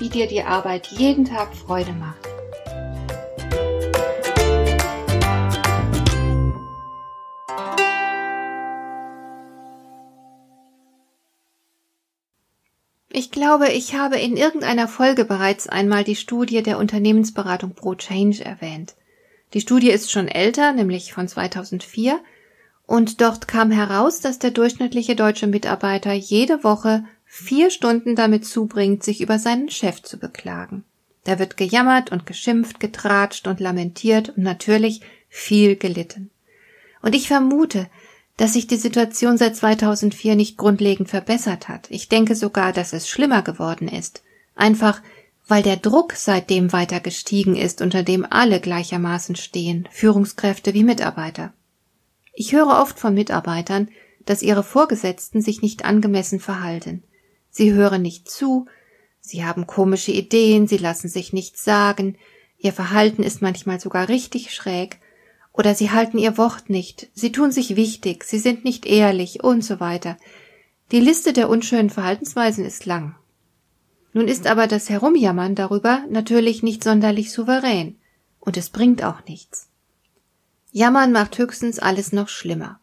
wie dir die Arbeit jeden Tag Freude macht. Ich glaube, ich habe in irgendeiner Folge bereits einmal die Studie der Unternehmensberatung Pro Change erwähnt. Die Studie ist schon älter, nämlich von 2004, und dort kam heraus, dass der durchschnittliche deutsche Mitarbeiter jede Woche vier Stunden damit zubringt, sich über seinen Chef zu beklagen. Da wird gejammert und geschimpft, getratscht und lamentiert und natürlich viel gelitten. Und ich vermute, dass sich die Situation seit 2004 nicht grundlegend verbessert hat. Ich denke sogar, dass es schlimmer geworden ist. Einfach, weil der Druck seitdem weiter gestiegen ist, unter dem alle gleichermaßen stehen, Führungskräfte wie Mitarbeiter. Ich höre oft von Mitarbeitern, dass ihre Vorgesetzten sich nicht angemessen verhalten. Sie hören nicht zu, sie haben komische Ideen, sie lassen sich nichts sagen, ihr Verhalten ist manchmal sogar richtig schräg, oder sie halten ihr Wort nicht, sie tun sich wichtig, sie sind nicht ehrlich und so weiter. Die Liste der unschönen Verhaltensweisen ist lang. Nun ist aber das Herumjammern darüber natürlich nicht sonderlich souverän, und es bringt auch nichts. Jammern macht höchstens alles noch schlimmer.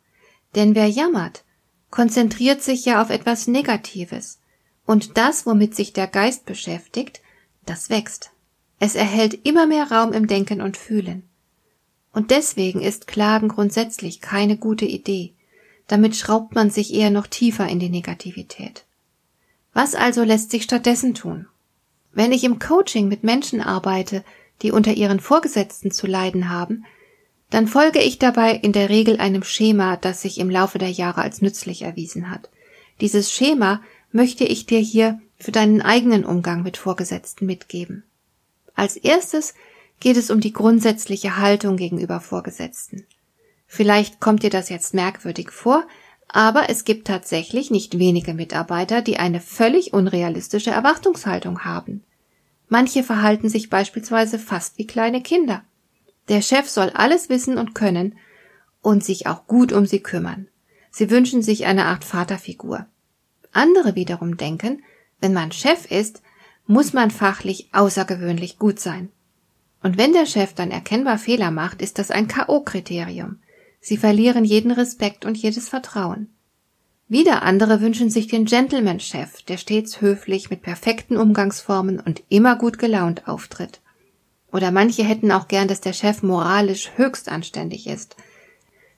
Denn wer jammert, konzentriert sich ja auf etwas Negatives, und das, womit sich der Geist beschäftigt, das wächst. Es erhält immer mehr Raum im Denken und Fühlen. Und deswegen ist Klagen grundsätzlich keine gute Idee. Damit schraubt man sich eher noch tiefer in die Negativität. Was also lässt sich stattdessen tun? Wenn ich im Coaching mit Menschen arbeite, die unter ihren Vorgesetzten zu leiden haben, dann folge ich dabei in der Regel einem Schema, das sich im Laufe der Jahre als nützlich erwiesen hat. Dieses Schema möchte ich dir hier für deinen eigenen Umgang mit Vorgesetzten mitgeben. Als erstes geht es um die grundsätzliche Haltung gegenüber Vorgesetzten. Vielleicht kommt dir das jetzt merkwürdig vor, aber es gibt tatsächlich nicht wenige Mitarbeiter, die eine völlig unrealistische Erwartungshaltung haben. Manche verhalten sich beispielsweise fast wie kleine Kinder. Der Chef soll alles wissen und können und sich auch gut um sie kümmern. Sie wünschen sich eine Art Vaterfigur. Andere wiederum denken, wenn man Chef ist, muss man fachlich außergewöhnlich gut sein. Und wenn der Chef dann erkennbar Fehler macht, ist das ein K.O.-Kriterium. Sie verlieren jeden Respekt und jedes Vertrauen. Wieder andere wünschen sich den Gentleman-Chef, der stets höflich mit perfekten Umgangsformen und immer gut gelaunt auftritt. Oder manche hätten auch gern, dass der Chef moralisch höchst anständig ist,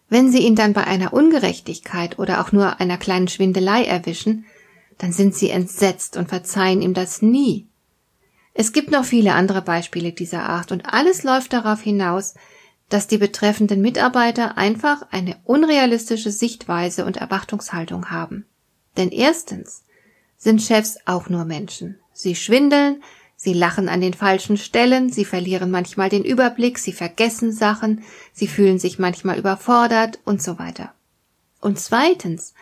wenn Sie ihn dann bei einer Ungerechtigkeit oder auch nur einer kleinen Schwindelei erwischen, dann sind Sie entsetzt und verzeihen ihm das nie. Es gibt noch viele andere Beispiele dieser Art und alles läuft darauf hinaus, dass die betreffenden Mitarbeiter einfach eine unrealistische Sichtweise und Erwartungshaltung haben. Denn erstens sind Chefs auch nur Menschen. Sie schwindeln, Sie lachen an den falschen Stellen, sie verlieren manchmal den Überblick, sie vergessen Sachen, sie fühlen sich manchmal überfordert und so weiter. Und zweitens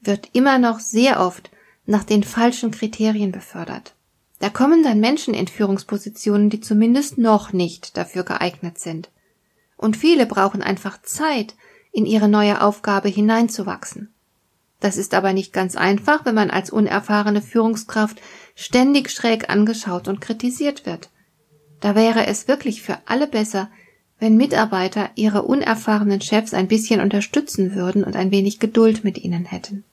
wird immer noch sehr oft nach den falschen Kriterien befördert. Da kommen dann Menschen in Führungspositionen, die zumindest noch nicht dafür geeignet sind. Und viele brauchen einfach Zeit, in ihre neue Aufgabe hineinzuwachsen. Das ist aber nicht ganz einfach, wenn man als unerfahrene Führungskraft ständig schräg angeschaut und kritisiert wird. Da wäre es wirklich für alle besser, wenn Mitarbeiter ihre unerfahrenen Chefs ein bisschen unterstützen würden und ein wenig Geduld mit ihnen hätten.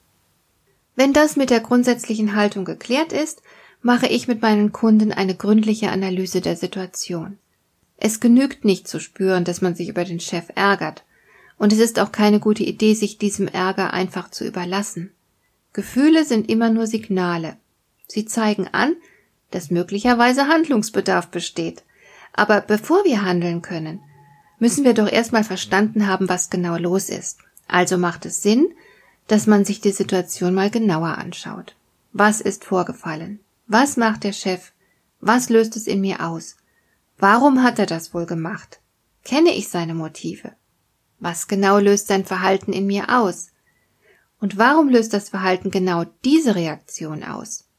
Wenn das mit der grundsätzlichen Haltung geklärt ist, mache ich mit meinen Kunden eine gründliche Analyse der Situation. Es genügt nicht zu spüren, dass man sich über den Chef ärgert, und es ist auch keine gute Idee, sich diesem Ärger einfach zu überlassen. Gefühle sind immer nur Signale, Sie zeigen an, dass möglicherweise Handlungsbedarf besteht. Aber bevor wir handeln können, müssen wir doch erstmal verstanden haben, was genau los ist. Also macht es Sinn, dass man sich die Situation mal genauer anschaut. Was ist vorgefallen? Was macht der Chef? Was löst es in mir aus? Warum hat er das wohl gemacht? Kenne ich seine Motive? Was genau löst sein Verhalten in mir aus? Und warum löst das Verhalten genau diese Reaktion aus?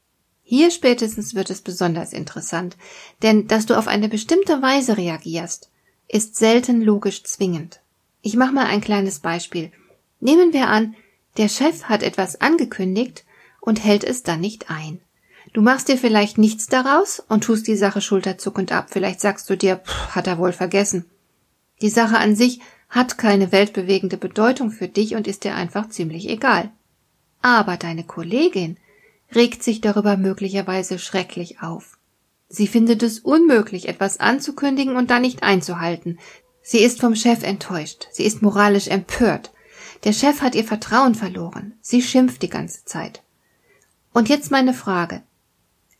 Hier spätestens wird es besonders interessant, denn dass du auf eine bestimmte Weise reagierst, ist selten logisch zwingend. Ich mache mal ein kleines Beispiel. Nehmen wir an, der Chef hat etwas angekündigt und hält es dann nicht ein. Du machst dir vielleicht nichts daraus und tust die Sache schulterzuckend ab. Vielleicht sagst du dir, pff, hat er wohl vergessen. Die Sache an sich hat keine weltbewegende Bedeutung für dich und ist dir einfach ziemlich egal. Aber deine Kollegin regt sich darüber möglicherweise schrecklich auf. Sie findet es unmöglich, etwas anzukündigen und dann nicht einzuhalten. Sie ist vom Chef enttäuscht. Sie ist moralisch empört. Der Chef hat ihr Vertrauen verloren. Sie schimpft die ganze Zeit. Und jetzt meine Frage.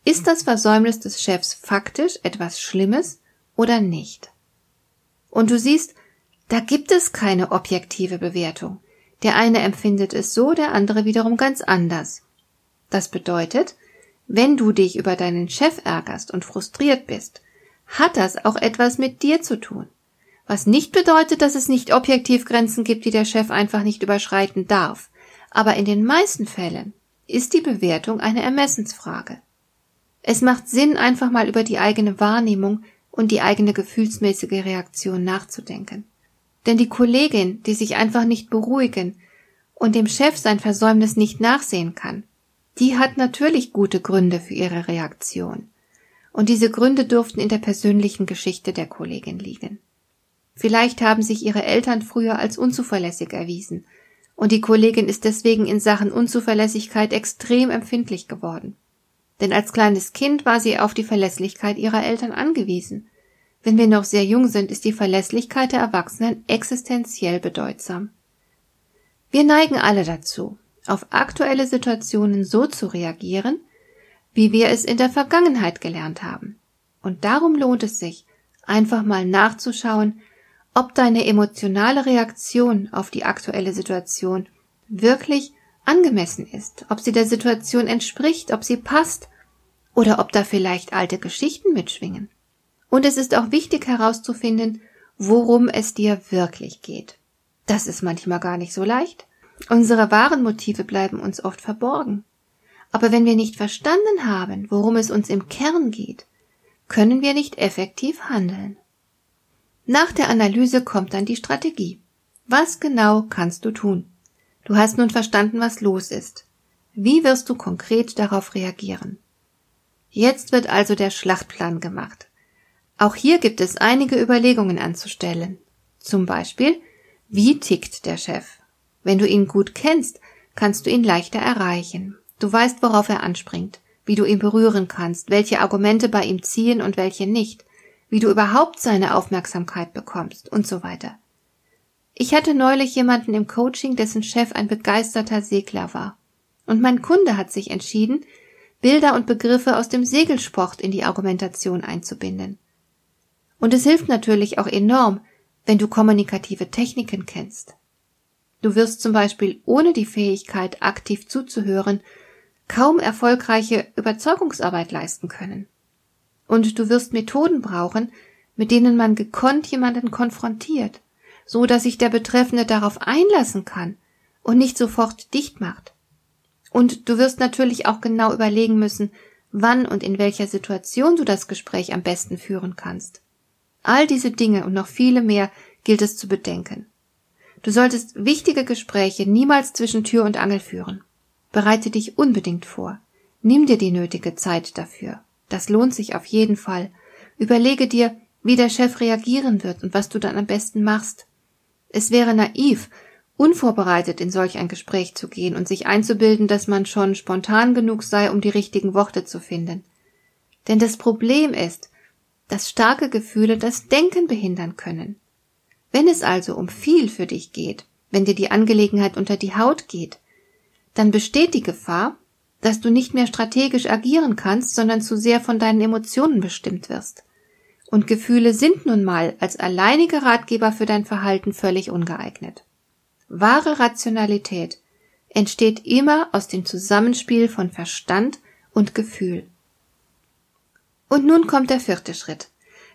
Ist das Versäumnis des Chefs faktisch etwas Schlimmes oder nicht? Und du siehst, da gibt es keine objektive Bewertung. Der eine empfindet es so, der andere wiederum ganz anders. Das bedeutet, wenn du dich über deinen Chef ärgerst und frustriert bist, hat das auch etwas mit dir zu tun. Was nicht bedeutet, dass es nicht objektiv Grenzen gibt, die der Chef einfach nicht überschreiten darf. Aber in den meisten Fällen ist die Bewertung eine Ermessensfrage. Es macht Sinn, einfach mal über die eigene Wahrnehmung und die eigene gefühlsmäßige Reaktion nachzudenken. Denn die Kollegin, die sich einfach nicht beruhigen und dem Chef sein Versäumnis nicht nachsehen kann, die hat natürlich gute Gründe für ihre Reaktion. Und diese Gründe dürften in der persönlichen Geschichte der Kollegin liegen. Vielleicht haben sich ihre Eltern früher als unzuverlässig erwiesen, und die Kollegin ist deswegen in Sachen Unzuverlässigkeit extrem empfindlich geworden. Denn als kleines Kind war sie auf die Verlässlichkeit ihrer Eltern angewiesen. Wenn wir noch sehr jung sind, ist die Verlässlichkeit der Erwachsenen existenziell bedeutsam. Wir neigen alle dazu, auf aktuelle Situationen so zu reagieren, wie wir es in der Vergangenheit gelernt haben. Und darum lohnt es sich, einfach mal nachzuschauen, ob deine emotionale Reaktion auf die aktuelle Situation wirklich angemessen ist, ob sie der Situation entspricht, ob sie passt oder ob da vielleicht alte Geschichten mitschwingen. Und es ist auch wichtig herauszufinden, worum es dir wirklich geht. Das ist manchmal gar nicht so leicht. Unsere wahren Motive bleiben uns oft verborgen. Aber wenn wir nicht verstanden haben, worum es uns im Kern geht, können wir nicht effektiv handeln. Nach der Analyse kommt dann die Strategie. Was genau kannst du tun? Du hast nun verstanden, was los ist. Wie wirst du konkret darauf reagieren? Jetzt wird also der Schlachtplan gemacht. Auch hier gibt es einige Überlegungen anzustellen. Zum Beispiel, wie tickt der Chef? Wenn du ihn gut kennst, kannst du ihn leichter erreichen. Du weißt, worauf er anspringt, wie du ihn berühren kannst, welche Argumente bei ihm ziehen und welche nicht, wie du überhaupt seine Aufmerksamkeit bekommst und so weiter. Ich hatte neulich jemanden im Coaching, dessen Chef ein begeisterter Segler war. Und mein Kunde hat sich entschieden, Bilder und Begriffe aus dem Segelsport in die Argumentation einzubinden. Und es hilft natürlich auch enorm, wenn du kommunikative Techniken kennst. Du wirst zum Beispiel ohne die Fähigkeit, aktiv zuzuhören, kaum erfolgreiche Überzeugungsarbeit leisten können. Und du wirst Methoden brauchen, mit denen man gekonnt jemanden konfrontiert, so dass sich der Betreffende darauf einlassen kann und nicht sofort dicht macht. Und du wirst natürlich auch genau überlegen müssen, wann und in welcher Situation du das Gespräch am besten führen kannst. All diese Dinge und noch viele mehr gilt es zu bedenken. Du solltest wichtige Gespräche niemals zwischen Tür und Angel führen. Bereite dich unbedingt vor. Nimm dir die nötige Zeit dafür. Das lohnt sich auf jeden Fall. Überlege dir, wie der Chef reagieren wird und was du dann am besten machst. Es wäre naiv, unvorbereitet in solch ein Gespräch zu gehen und sich einzubilden, dass man schon spontan genug sei, um die richtigen Worte zu finden. Denn das Problem ist, dass starke Gefühle das Denken behindern können. Wenn es also um viel für dich geht, wenn dir die Angelegenheit unter die Haut geht, dann besteht die Gefahr, dass du nicht mehr strategisch agieren kannst, sondern zu sehr von deinen Emotionen bestimmt wirst. Und Gefühle sind nun mal als alleinige Ratgeber für dein Verhalten völlig ungeeignet. Wahre Rationalität entsteht immer aus dem Zusammenspiel von Verstand und Gefühl. Und nun kommt der vierte Schritt.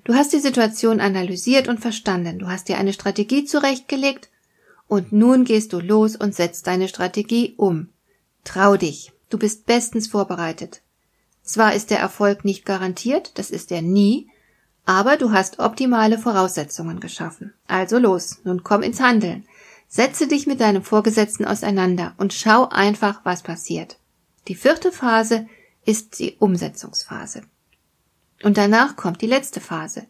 Du hast die Situation analysiert und verstanden, du hast dir eine Strategie zurechtgelegt und nun gehst du los und setzt deine Strategie um. Trau dich, du bist bestens vorbereitet. Zwar ist der Erfolg nicht garantiert, das ist er nie, aber du hast optimale Voraussetzungen geschaffen. Also los, nun komm ins Handeln. Setze dich mit deinem Vorgesetzten auseinander und schau einfach, was passiert. Die vierte Phase ist die Umsetzungsphase. Und danach kommt die letzte Phase.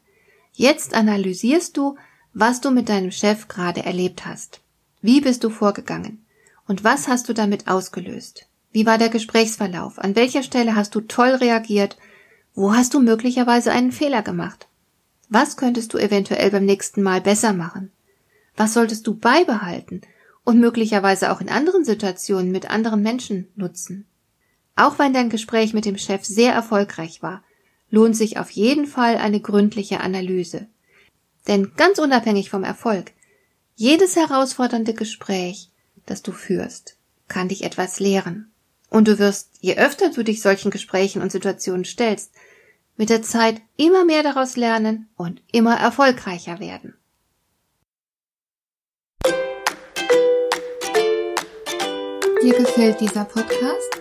Jetzt analysierst du, was du mit deinem Chef gerade erlebt hast. Wie bist du vorgegangen? Und was hast du damit ausgelöst? Wie war der Gesprächsverlauf? An welcher Stelle hast du toll reagiert? Wo hast du möglicherweise einen Fehler gemacht? Was könntest du eventuell beim nächsten Mal besser machen? Was solltest du beibehalten und möglicherweise auch in anderen Situationen mit anderen Menschen nutzen? Auch wenn dein Gespräch mit dem Chef sehr erfolgreich war, lohnt sich auf jeden Fall eine gründliche Analyse. Denn ganz unabhängig vom Erfolg, jedes herausfordernde Gespräch, das du führst, kann dich etwas lehren. Und du wirst, je öfter du dich solchen Gesprächen und Situationen stellst, mit der Zeit immer mehr daraus lernen und immer erfolgreicher werden. Dir gefällt dieser Podcast?